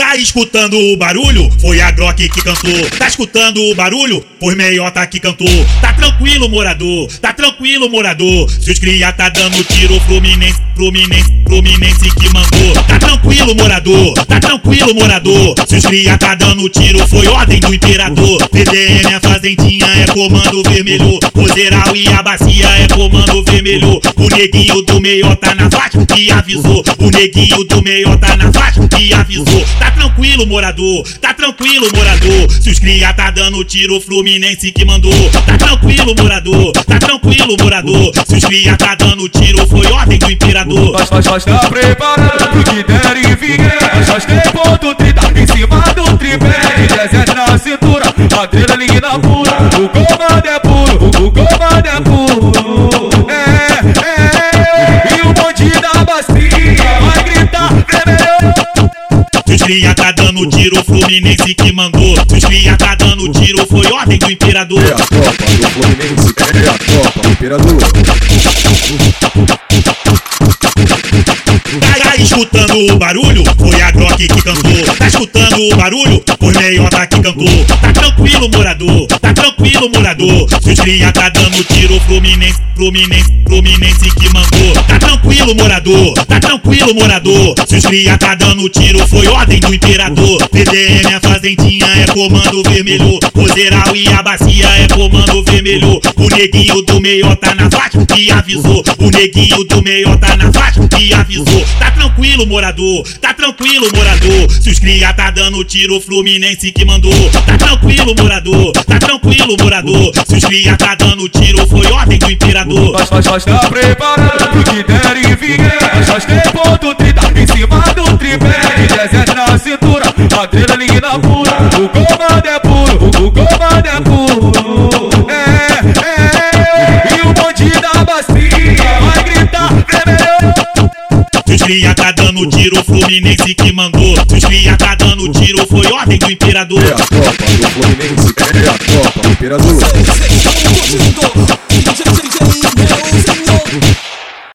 Tá escutando o barulho? Foi a Glock que cantou. Tá escutando o barulho? Foi Meiota que cantou. Tá tranquilo, morador. Tá tranquilo, morador. Se os cria tá dando tiro, Fluminense, Fluminense, Fluminense que mandou. Tá tranquilo, morador. Tá tranquilo, morador. Se os cria tá dando tiro, foi ordem do imperador. PDM é fazendinha, é comando vermelho. Roseral e a bacia é comando vermelho. O neguinho do Meiota na faixa que avisou. O neguinho do Meiota na faixa que avisou. Tá tranquilo, morador. Tá tranquilo, morador. Se os cria tá dando tiro, Fluminense que mandou. Tá tranquilo, morador. Tá tranquilo, morador. Se os cria tá dando tiro, foi ordem do imperador. Nós, nós, nós tá preparado que der e vier Nós, tem ponto 30 em cima do tripé E 17 na cintura, adrenalina pura O comando cria tá dando tiro, Fluminense que mandou. Se os cria tá dando tiro, foi ordem do imperador. É a Copa do Fluminense, é a Copa, o Imperador. Tá, tá escutando o barulho? Foi a Glock que cantou. Tá escutando o barulho? Foi Meiota que cantou. Tá tranquilo, morador. Tá tranquilo, morador. Cria tá dando tiro, Fluminense, Fluminense, Fluminense que mandou. Tá tranquilo, morador. Tá tranquilo, morador. Cria tá dando tiro, foi ordem do imperador. PDM é fazendinha, é comando vermelho. Roseral e a bacia é comando vermelho. O neguinho do Meiota na faixa que avisou. O neguinho do Meiota na faixa que avisou. Tá tranquilo, morador. Tá tranquilo, morador. Se os cria tá dando tiro, Fluminense que mandou. Tá tranquilo, morador. Tá tranquilo, morador. Se os cria tá dando tiro, foi ordem do imperador. Nós, nós, nós tá preparado pro que der e vier Nós, tem ponto 30 em cima do tripé E 17 na cintura, adrenalina cria tá dando tiro, Fluminense que mandou. Se os cria tá dando tiro, foi ordem do imperador. É a Copa do Fluminense, é a Copa, o Imperador.